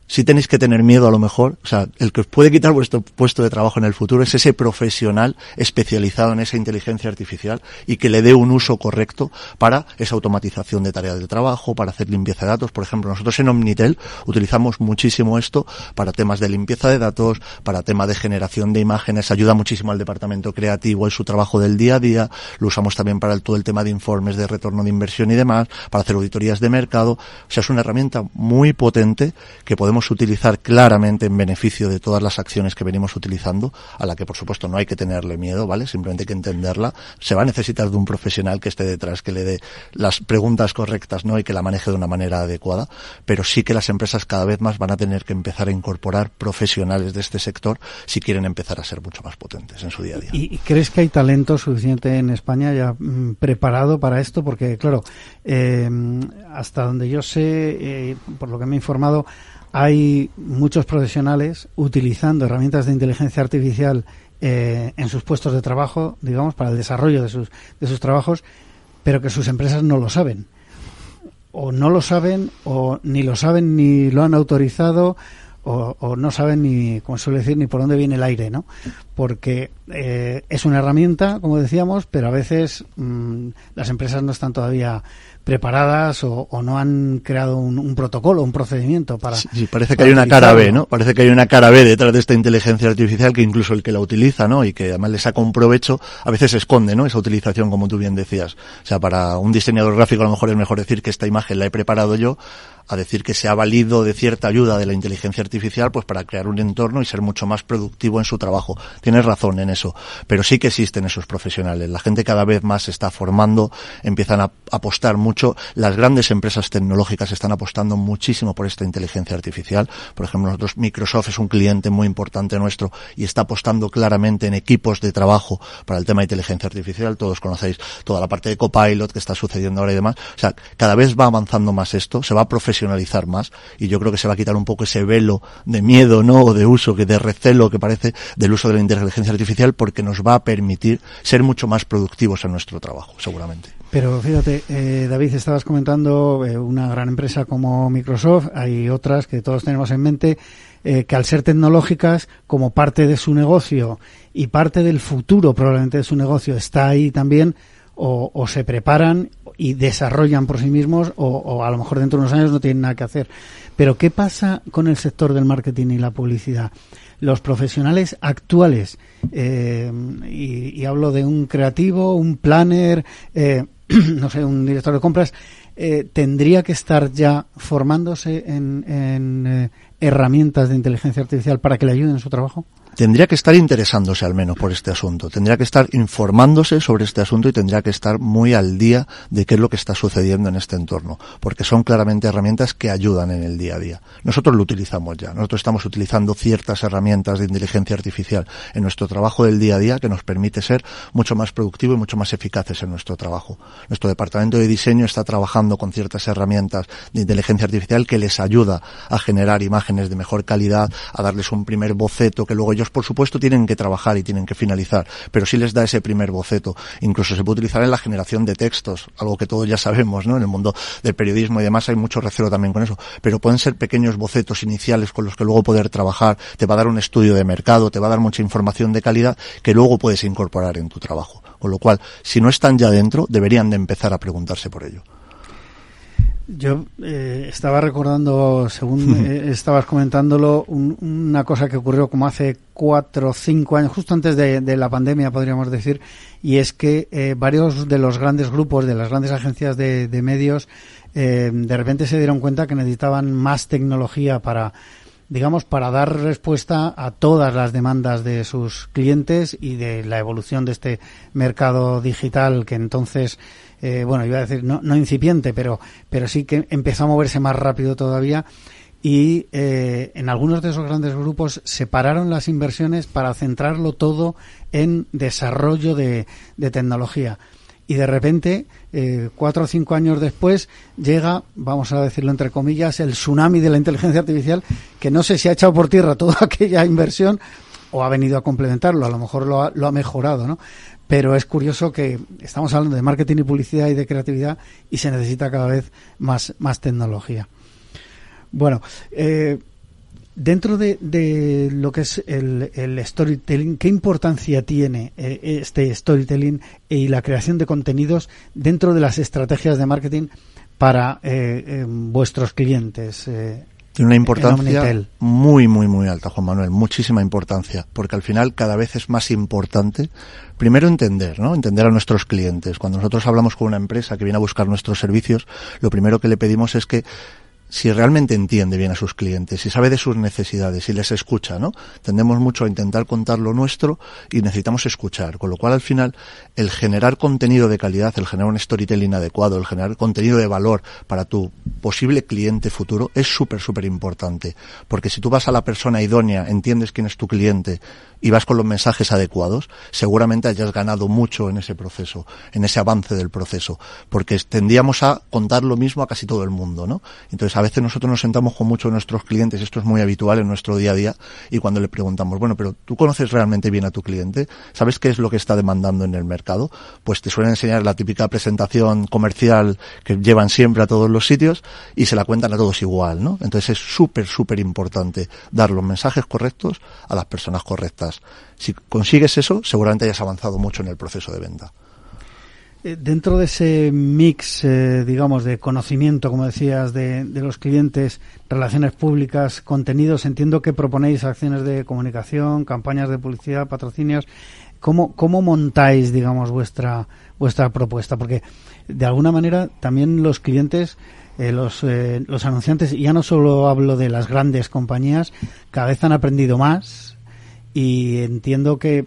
si tenéis que tener miedo a lo mejor, o sea, el que os puede quitar vuestro puesto de trabajo en el futuro es ese profesional especializado en esa inteligencia artificial y que le dé un uso correcto para esa automatización de tareas de trabajo, para hacer limpieza de datos. Por ejemplo, nosotros en Omnitel utilizamos muchísimo esto para temas de limpieza de datos, para temas de generación de imágenes, ayuda muchísimo al departamento creativo en su trabajo del día a día, lo usamos también para todo el tema de informes de retorno de inversión y demás, para hacer auditorías de mercado. O sea, es una herramienta muy potente que podemos utilizar claramente en beneficio de todas las acciones que venimos utilizando, a la que por supuesto no hay que tenerle miedo, ¿vale? Simplemente hay que entenderla. Se va a necesitar de un profesional que esté detrás, que le dé las preguntas correctas, ¿no? Y que la maneje de una manera adecuada. Pero sí que las empresas cada vez más van a tener que empezar a incorporar profesionales de este sector si quieren empezar a ser mucho más potentes en su día a día. ¿Y crees que hay talento suficiente en España ya mm, preparado para esto? Porque, claro, eh, hasta donde yo sé, eh, por lo que me he informado, hay muchos profesionales utilizando herramientas de inteligencia artificial eh, en sus puestos de trabajo, digamos, para el desarrollo de sus, de sus trabajos, pero que sus empresas no lo saben. O no lo saben, o ni lo saben ni lo han autorizado, o, no saben ni, como suele decir, ni por dónde viene el aire, ¿no? Porque eh, es una herramienta, como decíamos, pero a veces mm, las empresas no están todavía preparadas o, no han creado un, protocolo, un procedimiento para. Sí, parece que hay una cara B, ¿no? Parece que hay una cara B detrás de esta inteligencia artificial que incluso el que la utiliza, ¿no? Y que además le saca un provecho, a veces esconde, ¿no? Esa utilización, como tú bien decías. O sea, para un diseñador gráfico a lo mejor es mejor decir que esta imagen la he preparado yo a decir que se ha valido de cierta ayuda de la inteligencia artificial pues para crear un entorno y ser mucho más productivo en su trabajo. Tienes razón en eso, pero sí que existen esos profesionales. La gente cada vez más se está formando, empiezan a apostar mucho. Las grandes empresas tecnológicas están apostando muchísimo por esta inteligencia artificial. Por ejemplo, nosotros Microsoft es un cliente muy importante nuestro y está apostando claramente en equipos de trabajo para el tema de inteligencia artificial. Todos conocéis toda la parte de Copilot que está sucediendo ahora y demás. O sea, cada vez va avanzando más esto, se va a profesionalizar más y yo creo que se va a quitar un poco ese velo de miedo, ¿no? O de uso, que de recelo que parece del uso de la inteligencia artificial porque nos va a permitir ser mucho más productivos en nuestro trabajo, seguramente. Pero fíjate, eh, David, estabas comentando eh, una gran empresa como Microsoft, hay otras que todos tenemos en mente, eh, que al ser tecnológicas, como parte de su negocio y parte del futuro probablemente de su negocio está ahí también, o, se preparan y desarrollan por sí mismos o, a lo mejor dentro de unos años no tienen nada que hacer. Pero ¿qué pasa con el sector del marketing y la publicidad? Los profesionales actuales, eh, y, hablo de un creativo, un planner, eh, no sé, un director de compras, eh, tendría que estar ya formándose en herramientas de inteligencia artificial para que le ayuden en su trabajo? Tendría que estar interesándose al menos por este asunto, tendría que estar informándose sobre este asunto y tendría que estar muy al día de qué es lo que está sucediendo en este entorno, porque son claramente herramientas que ayudan en el día a día. Nosotros lo utilizamos ya, nosotros estamos utilizando ciertas herramientas de inteligencia artificial en nuestro trabajo del día a día que nos permite ser mucho más productivo y mucho más eficaces en nuestro trabajo. Nuestro departamento de diseño está trabajando con ciertas herramientas de inteligencia artificial que les ayuda a generar imágenes de mejor calidad, a darles un primer boceto que luego ellos por supuesto, tienen que trabajar y tienen que finalizar, pero sí les da ese primer boceto. Incluso se puede utilizar en la generación de textos, algo que todos ya sabemos, ¿no? En el mundo del periodismo y demás hay mucho recelo también con eso, pero pueden ser pequeños bocetos iniciales con los que luego poder trabajar, te va a dar un estudio de mercado, te va a dar mucha información de calidad que luego puedes incorporar en tu trabajo. Con lo cual, si no están ya dentro, deberían de empezar a preguntarse por ello. Yo eh, estaba recordando, según eh, estabas comentándolo, una cosa que ocurrió como hace cuatro o cinco años, justo antes de, la pandemia, podríamos decir, y es que eh, varios de los grandes grupos, de las grandes agencias de, medios, de repente se dieron cuenta que necesitaban más tecnología para, digamos, para dar respuesta a todas las demandas de sus clientes y de la evolución de este mercado digital que entonces eh, bueno, iba a decir no, incipiente, pero, pero sí que empezó a moverse más rápido todavía y eh, en algunos de esos grandes grupos separaron las inversiones para centrarlo todo en desarrollo de, tecnología. Y de repente, eh, cuatro o cinco años después, llega, vamos a decirlo entre comillas, el tsunami de la inteligencia artificial, que no sé si ha echado por tierra toda aquella inversión o ha venido a complementarlo, a lo mejor lo ha, lo ha mejorado, ¿no? Pero es curioso que estamos hablando de marketing y publicidad y de creatividad y se necesita cada vez más, más tecnología. Bueno, eh, dentro de, lo que es el, storytelling, ¿qué importancia tiene eh, este storytelling y la creación de contenidos dentro de las estrategias de marketing para eh, vuestros clientes? Tiene una importancia muy, muy, muy alta, Juan Manuel, muchísima importancia, porque al final cada vez es más importante, primero entender, ¿no? Entender a nuestros clientes. Cuando nosotros hablamos con una empresa que viene a buscar nuestros servicios, lo primero que le pedimos es que si realmente entiende bien a sus clientes, si sabe de sus necesidades, si les escucha, ¿no? Tendemos mucho a intentar contar lo nuestro y necesitamos escuchar, con lo cual al final el generar contenido de calidad, el generar un storytelling adecuado, el generar contenido de valor para tu posible cliente futuro es súper, súper importante, porque si tú vas a la persona idónea, entiendes quién es tu cliente y vas con los mensajes adecuados, seguramente hayas ganado mucho en ese proceso, en ese avance del proceso, porque tendíamos a contar lo mismo a casi todo el mundo, ¿no? Entonces veces nosotros nos sentamos con muchos de nuestros clientes, esto es muy habitual en nuestro día a día, y cuando le preguntamos, bueno, pero ¿tú conoces realmente bien a tu cliente? ¿Sabes qué es lo que está demandando en el mercado? Pues te suelen enseñar la típica presentación comercial que llevan siempre a todos los sitios y se la cuentan a todos igual, ¿no? Entonces es súper, súper importante dar los mensajes correctos a las personas correctas si consigues eso, seguramente hayas avanzado mucho en el proceso de venta. Eh, dentro de ese mix, eh, digamos, de conocimiento, como decías, de, los clientes, relaciones públicas, contenidos, entiendo que proponéis acciones de comunicación, campañas de publicidad, patrocinios. ¿Cómo, cómo montáis, digamos, vuestra, vuestra propuesta? Porque, de alguna manera, también los clientes eh, los, los anunciantes, ya no solo hablo de las grandes compañías, cada vez han aprendido más, y entiendo que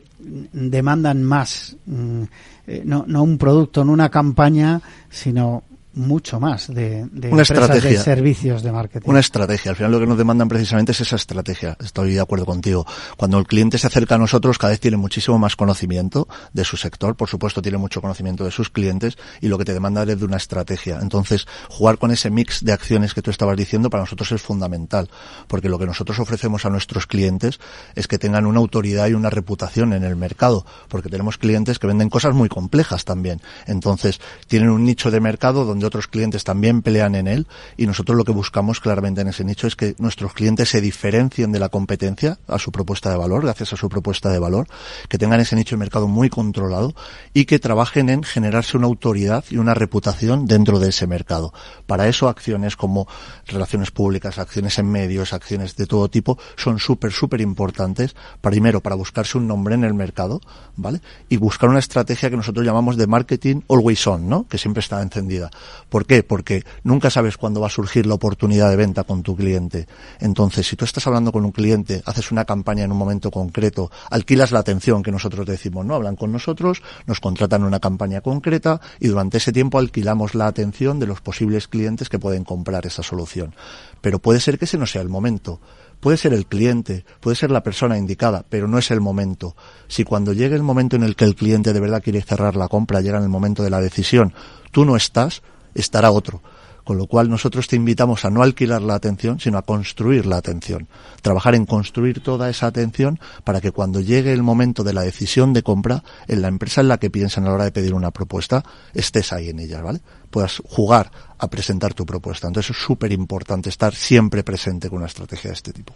demandan más, mm, eh, no, no un producto, no una campaña, sino mucho más de, de una estrategia. de servicios de marketing. Una estrategia. Al final lo que nos demandan precisamente es esa estrategia. Estoy de acuerdo contigo. Cuando el cliente se acerca a nosotros, cada vez tiene muchísimo más conocimiento de su sector. Por supuesto, tiene mucho conocimiento de sus clientes y lo que te demanda es de una estrategia. Entonces, jugar con ese mix de acciones que tú estabas diciendo para nosotros es fundamental. Porque lo que nosotros ofrecemos a nuestros clientes es que tengan una autoridad y una reputación en el mercado. Porque tenemos clientes que venden cosas muy complejas también. Entonces, tienen un nicho de mercado donde otros clientes también pelean en él y nosotros lo que buscamos claramente en ese nicho es que nuestros clientes se diferencien de la competencia a su propuesta de valor, gracias a su propuesta de valor, que tengan ese nicho de mercado muy controlado y que trabajen en generarse una autoridad y una reputación dentro de ese mercado. Para eso acciones como relaciones públicas, acciones en medios, acciones de todo tipo son súper, súper importantes, primero para buscarse un nombre en el mercado, ¿vale? Y buscar una estrategia que nosotros llamamos de marketing always on, ¿no? Que siempre está encendida. ¿Por qué? Porque nunca sabes cuándo va a surgir la oportunidad de venta con tu cliente. Entonces, si tú estás hablando con un cliente, haces una campaña en un momento concreto, alquilas la atención que nosotros decimos, ¿no? Hablan con nosotros, nos contratan una campaña concreta y durante ese tiempo alquilamos la atención de los posibles clientes que pueden comprar esa solución. Pero puede ser que ese no sea el momento. Puede ser el cliente, puede ser la persona indicada, pero no es el momento. Si cuando llegue el momento en el que el cliente de verdad quiere cerrar la compra, llega en el momento de la decisión, tú no estás, estará otro. Con lo cual nosotros te invitamos a no alquilar la atención, sino a construir la atención. Trabajar en construir toda esa atención para que cuando llegue el momento de la decisión de compra, en la empresa en la que piensan a la hora de pedir una propuesta, estés ahí en ella, ¿vale? Puedas jugar a presentar tu propuesta. Entonces es súper importante estar siempre presente con una estrategia de este tipo.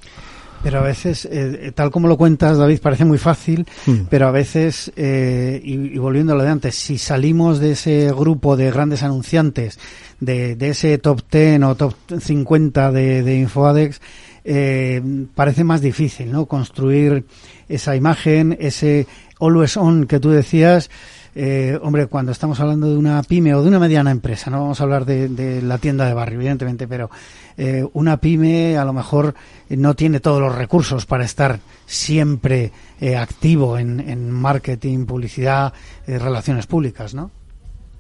Pero a veces, eh, tal como lo cuentas, David, parece muy fácil, hmm. pero a veces, eh, y, volviendo a lo de antes, si salimos de ese grupo de grandes anunciantes, de, de ese top 10 o top 50 de, de InfoAdex, eh, parece más difícil, ¿no? Construir esa imagen, ese always on que tú decías, eh, hombre, cuando estamos hablando de una pyme o de una mediana empresa, no vamos a hablar de, la tienda de barrio, evidentemente, pero eh, una pyme a lo mejor no tiene todos los recursos para estar siempre eh, activo en, en, marketing, publicidad, relaciones públicas, ¿no?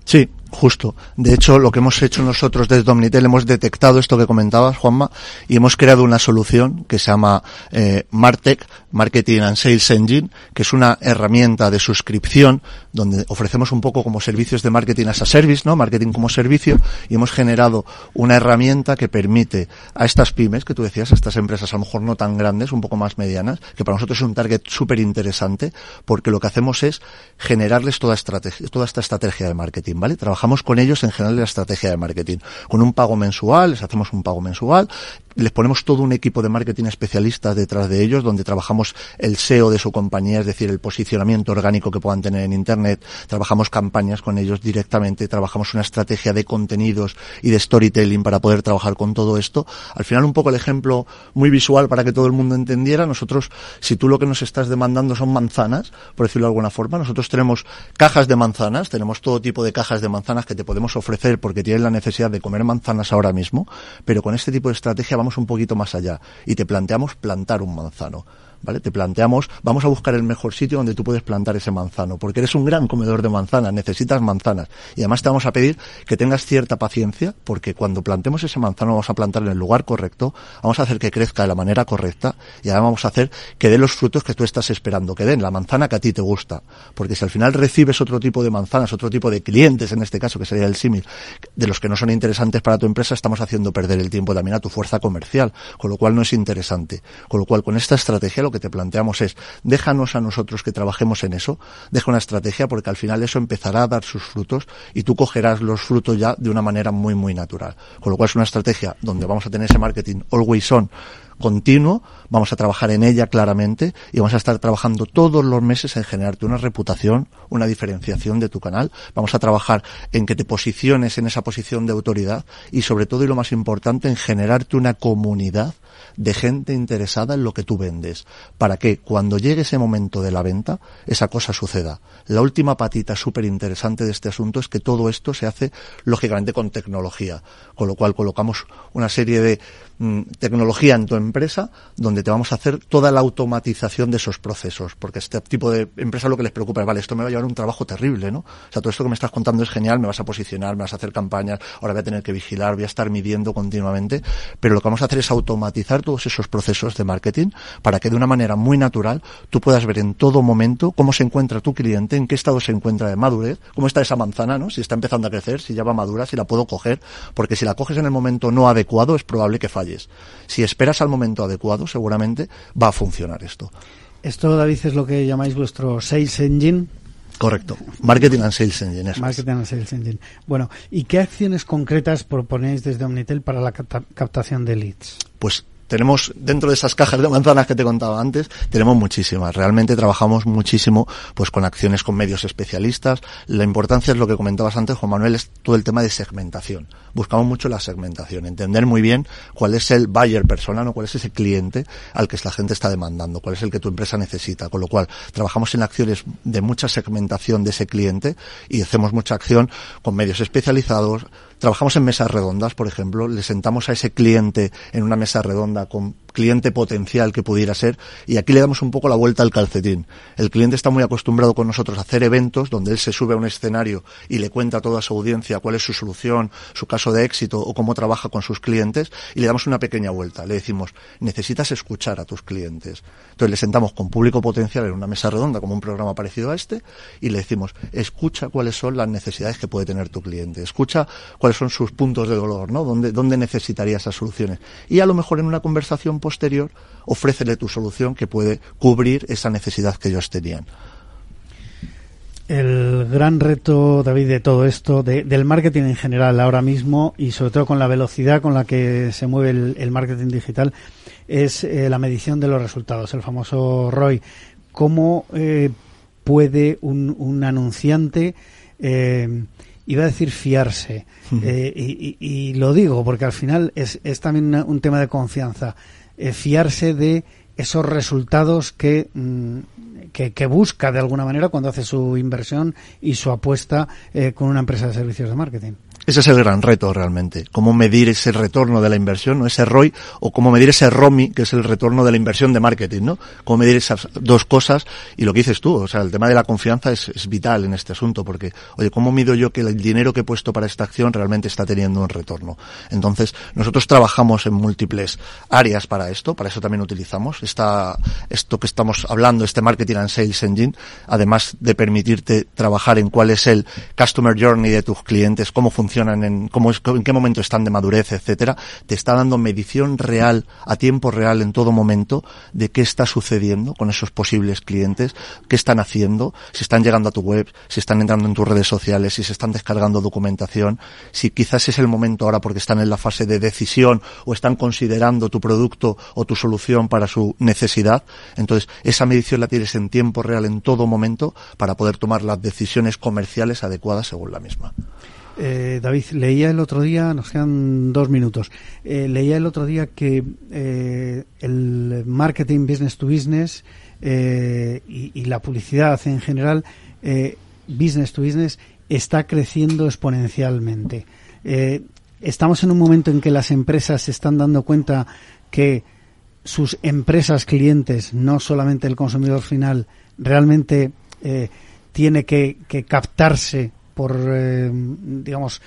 Sí, justo. De hecho, lo que hemos hecho nosotros desde Omnitel, hemos detectado esto que comentabas, Juanma, y hemos creado una solución que se llama eh, Martech, Marketing and Sales Engine, que es una herramienta de suscripción donde ofrecemos un poco como servicios de marketing as a service, ¿no? Marketing como servicio, y hemos generado una herramienta que permite a estas pymes, que tú decías, a estas empresas a lo mejor no tan grandes, un poco más medianas, que para nosotros es un target súper interesante, porque lo que hacemos es generarles toda, estrategia, toda esta estrategia de marketing, ¿vale? Trabajamos con ellos en general la estrategia de marketing. Con un pago mensual, les hacemos un pago mensual, les ponemos todo un equipo de marketing especialistas detrás de ellos, donde trabajamos el SEO de su compañía, es decir, el posicionamiento orgánico que puedan tener en Internet, trabajamos campañas con ellos directamente, trabajamos una estrategia de contenidos y de storytelling para poder trabajar con todo esto. Al final, un poco el ejemplo muy visual para que todo el mundo entendiera, nosotros, si tú lo que nos estás demandando son manzanas, por decirlo de alguna forma, nosotros tenemos cajas de manzanas, tenemos todo tipo de cajas de manzanas, manzanas que te podemos ofrecer porque tienes la necesidad de comer manzanas ahora mismo, pero con este tipo de estrategia vamos un poquito más allá y te planteamos plantar un manzano. ¿Vale? Te planteamos, vamos a buscar el mejor sitio donde tú puedes plantar ese manzano, porque eres un gran comedor de manzanas, necesitas manzanas. Y además te vamos a pedir que tengas cierta paciencia, porque cuando plantemos ese manzano vamos a plantar en el lugar correcto, vamos a hacer que crezca de la manera correcta y además vamos a hacer que dé los frutos que tú estás esperando que den, la manzana que a ti te gusta. Porque si al final recibes otro tipo de manzanas, otro tipo de clientes, en este caso, que sería el símil, de los que no son interesantes para tu empresa, estamos haciendo perder el tiempo también a tu fuerza comercial, con lo cual no es interesante. Con lo cual, con esta estrategia lo que te planteamos es, déjanos a nosotros que trabajemos en eso, deja una estrategia porque al final eso empezará a dar sus frutos y tú cogerás los frutos ya de una manera muy, muy natural. Con lo cual es una estrategia donde vamos a tener ese marketing always on continuo, vamos a trabajar en ella claramente y vamos a estar trabajando todos los meses en generarte una reputación, una diferenciación de tu canal. Vamos a trabajar en que te posiciones en esa posición de autoridad y sobre todo y lo más importante en generarte una comunidad de gente interesada en lo que tú vendes, para que cuando llegue ese momento de la venta, esa cosa suceda. La última patita súper interesante de este asunto es que todo esto se hace lógicamente con tecnología, con lo cual colocamos una serie de mm, tecnología en tu empresa donde te vamos a hacer toda la automatización de esos procesos, porque este tipo de empresa lo que les preocupa es, vale, esto me va a llevar un trabajo terrible, ¿no? O sea, todo esto que me estás contando es genial, me vas a posicionar, me vas a hacer campañas, ahora voy a tener que vigilar, voy a estar midiendo continuamente, pero lo que vamos a hacer es automatizar todos esos procesos de marketing para que de una manera muy natural tú puedas ver en todo momento cómo se encuentra tu cliente, en qué estado se encuentra de madurez, cómo está esa manzana, ¿no? Si está empezando a crecer, si ya va madura, si la puedo coger, porque si la coges en el momento no adecuado es probable que Si esperas al momento adecuado, seguramente va a funcionar esto. Esto, David, es lo que llamáis vuestro Sales Engine. Correcto. Marketing and Sales Engine. Marketing and Sales Engine. Bueno, ¿y qué acciones concretas proponéis desde Omnitel para la captación de leads? Pues tenemos dentro de esas cajas de manzanas que te contaba antes, tenemos muchísimas. Realmente trabajamos muchísimo pues con acciones con medios especialistas. La importancia es lo que comentabas antes, Juan Manuel, es todo el tema de segmentación. Buscamos mucho la segmentación, entender muy bien cuál es el buyer persona, ¿no? cuál es ese cliente al que la gente está demandando, cuál es el que tu empresa necesita. Con lo cual, trabajamos en acciones de mucha segmentación de ese cliente y hacemos mucha acción con medios especializados, Trabajamos en mesas redondas, por ejemplo, le sentamos a ese cliente en una mesa redonda con cliente potencial que pudiera ser y aquí le damos un poco la vuelta al calcetín. El cliente está muy acostumbrado con nosotros a hacer eventos donde él se sube a un escenario y le cuenta a toda su audiencia cuál es su solución, su caso de éxito o cómo trabaja con sus clientes y le damos una pequeña vuelta. Le decimos, necesitas escuchar a tus clientes. Entonces le sentamos con público potencial en una mesa redonda como un programa parecido a este y le decimos, escucha cuáles son las necesidades que puede tener tu cliente, escucha cuáles son sus puntos de dolor, ¿no? ¿Dónde, dónde necesitaría esas soluciones? Y a lo mejor en una conversación posterior, ofrécele tu solución que puede cubrir esa necesidad que ellos tenían. El gran reto, David, de todo esto, del marketing en general ahora mismo y sobre todo con la velocidad con la que se mueve el, marketing digital, es eh, la medición de los resultados, el famoso ROI. ¿Cómo eh, puede un, anunciante, eh, iba a decir fiarse, y, lo digo porque al final es, es también un tema de confianza, eh, fiarse de esos resultados mm, que, que, busca de alguna manera cuando hace su inversión y su apuesta eh, con una empresa de servicios de marketing. Ese es el gran reto realmente. Cómo medir ese retorno de la inversión, ¿no? Ese ROI, o cómo medir ese ROMI, que es el retorno de la inversión de marketing, ¿no? Cómo medir esas dos cosas. Y lo que dices tú, o sea, el tema de la confianza es, es vital en este asunto, porque, oye, ¿cómo mido yo que el dinero que he puesto para esta acción realmente está teniendo un retorno? Entonces, nosotros trabajamos en múltiples áreas para esto, para eso también utilizamos esta, esto que estamos hablando, este Marketing and Sales Engine, además de permitirte trabajar en cuál es el Customer Journey de tus clientes, cómo funciona en, cómo en qué momento están de madurez, etcétera, te está dando medición real, a tiempo real, en todo momento, de qué está sucediendo con esos posibles clientes, qué están haciendo, si están llegando a tu web, si están entrando en tus redes sociales, si se están descargando documentación, si quizás es el momento ahora porque están en la fase de decisión o están considerando tu producto o tu solución para su necesidad. Entonces, esa medición la tienes en tiempo real en todo momento para poder tomar las decisiones comerciales adecuadas según la misma. Eh, David, leía el otro día, nos quedan dos minutos, eh, leía el otro día que eh, el marketing business to business y, la publicidad en general, business to business, está creciendo exponencialmente. Estamos en un momento en que las empresas se están dando cuenta que sus empresas clientes, no solamente el consumidor final, realmente tiene que, captarse por, eh, digamos,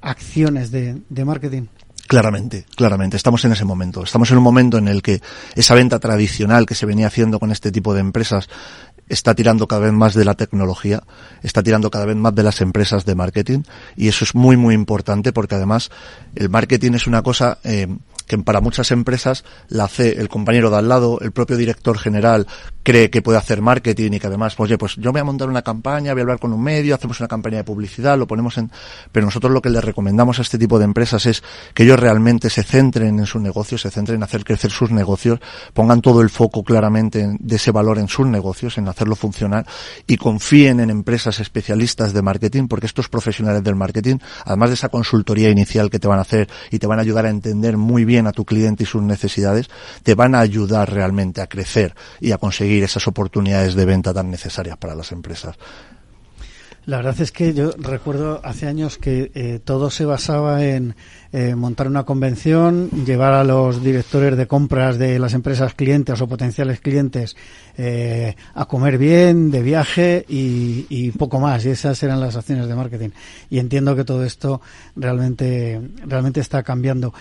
acciones de, de marketing. Claramente, claramente. Estamos en ese momento. Estamos en un momento en el que esa venta tradicional que se venía haciendo con este tipo de empresas está tirando cada vez más de la tecnología, está tirando cada vez más de las empresas de marketing y eso es muy muy importante porque además el marketing es una cosa eh, que para muchas empresas la hace el compañero de al lado, el propio director general cree que puede hacer marketing y que además, pues, oye, pues yo voy a montar una campaña, voy a hablar con un medio, hacemos una campaña de publicidad, lo ponemos en... Pero nosotros lo que les recomendamos a este tipo de empresas es que ellos realmente se centren en sus negocios, se centren en hacer crecer sus negocios, pongan todo el foco claramente de ese valor en sus negocios, en hacerlo funcionar y confíen en empresas especialistas de marketing, porque estos profesionales del marketing, además de esa consultoría inicial que te van a hacer y te van a ayudar a entender muy bien a tu cliente y sus necesidades, te van a ayudar realmente a crecer y a conseguir esas oportunidades de venta tan necesarias para las empresas. La verdad es que yo recuerdo hace años que eh, todo se basaba en eh, montar una convención, llevar a los directores de compras de las empresas clientes o potenciales clientes eh, a comer bien, de viaje y, poco más. Y esas eran las acciones de marketing. Y entiendo que todo esto realmente, realmente está cambiando.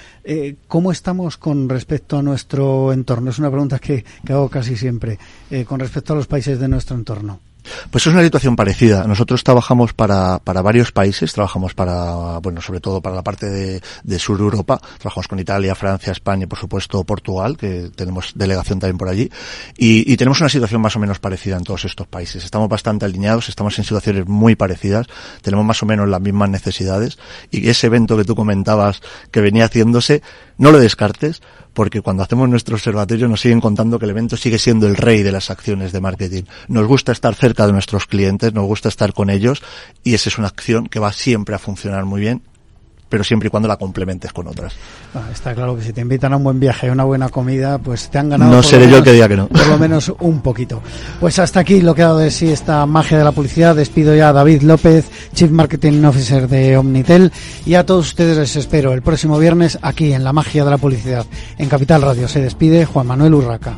¿Cómo estamos con respecto a nuestro entorno? Es una pregunta que, que hago casi siempre. con respecto a los países de nuestro entorno. Pues es una situación parecida. Nosotros trabajamos para, para varios países, trabajamos para, bueno, sobre todo para la parte de, de Sur Europa, trabajamos con Italia, Francia, España y por supuesto Portugal, que tenemos delegación también por allí, y, y tenemos una situación más o menos parecida en todos estos países. Estamos bastante alineados, estamos en situaciones muy parecidas, tenemos más o menos las mismas necesidades, y ese evento que tú comentabas que venía haciéndose, no lo descartes, porque cuando hacemos nuestro observatorio nos siguen contando que el evento sigue siendo el rey de las acciones de marketing. Nos gusta estar cerca de nuestros clientes, nos gusta estar con ellos y esa es una acción que va siempre a funcionar muy bien pero siempre y cuando la complementes con otras. Ah, está claro que si te invitan a un buen viaje, a una buena comida, pues te han ganado. No seré yo el que diga que no. Por lo menos un poquito. Pues hasta aquí lo que ha dado de sí esta magia de la publicidad. Despido ya a David López, Chief Marketing Officer de Omnitel, y a todos ustedes les espero el próximo viernes aquí en la magia de la publicidad. En Capital Radio se despide Juan Manuel Urraca.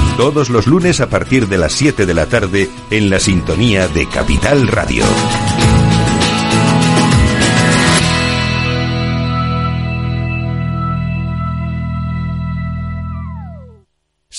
todos los lunes a partir de las 7 de la tarde en la sintonía de Capital Radio.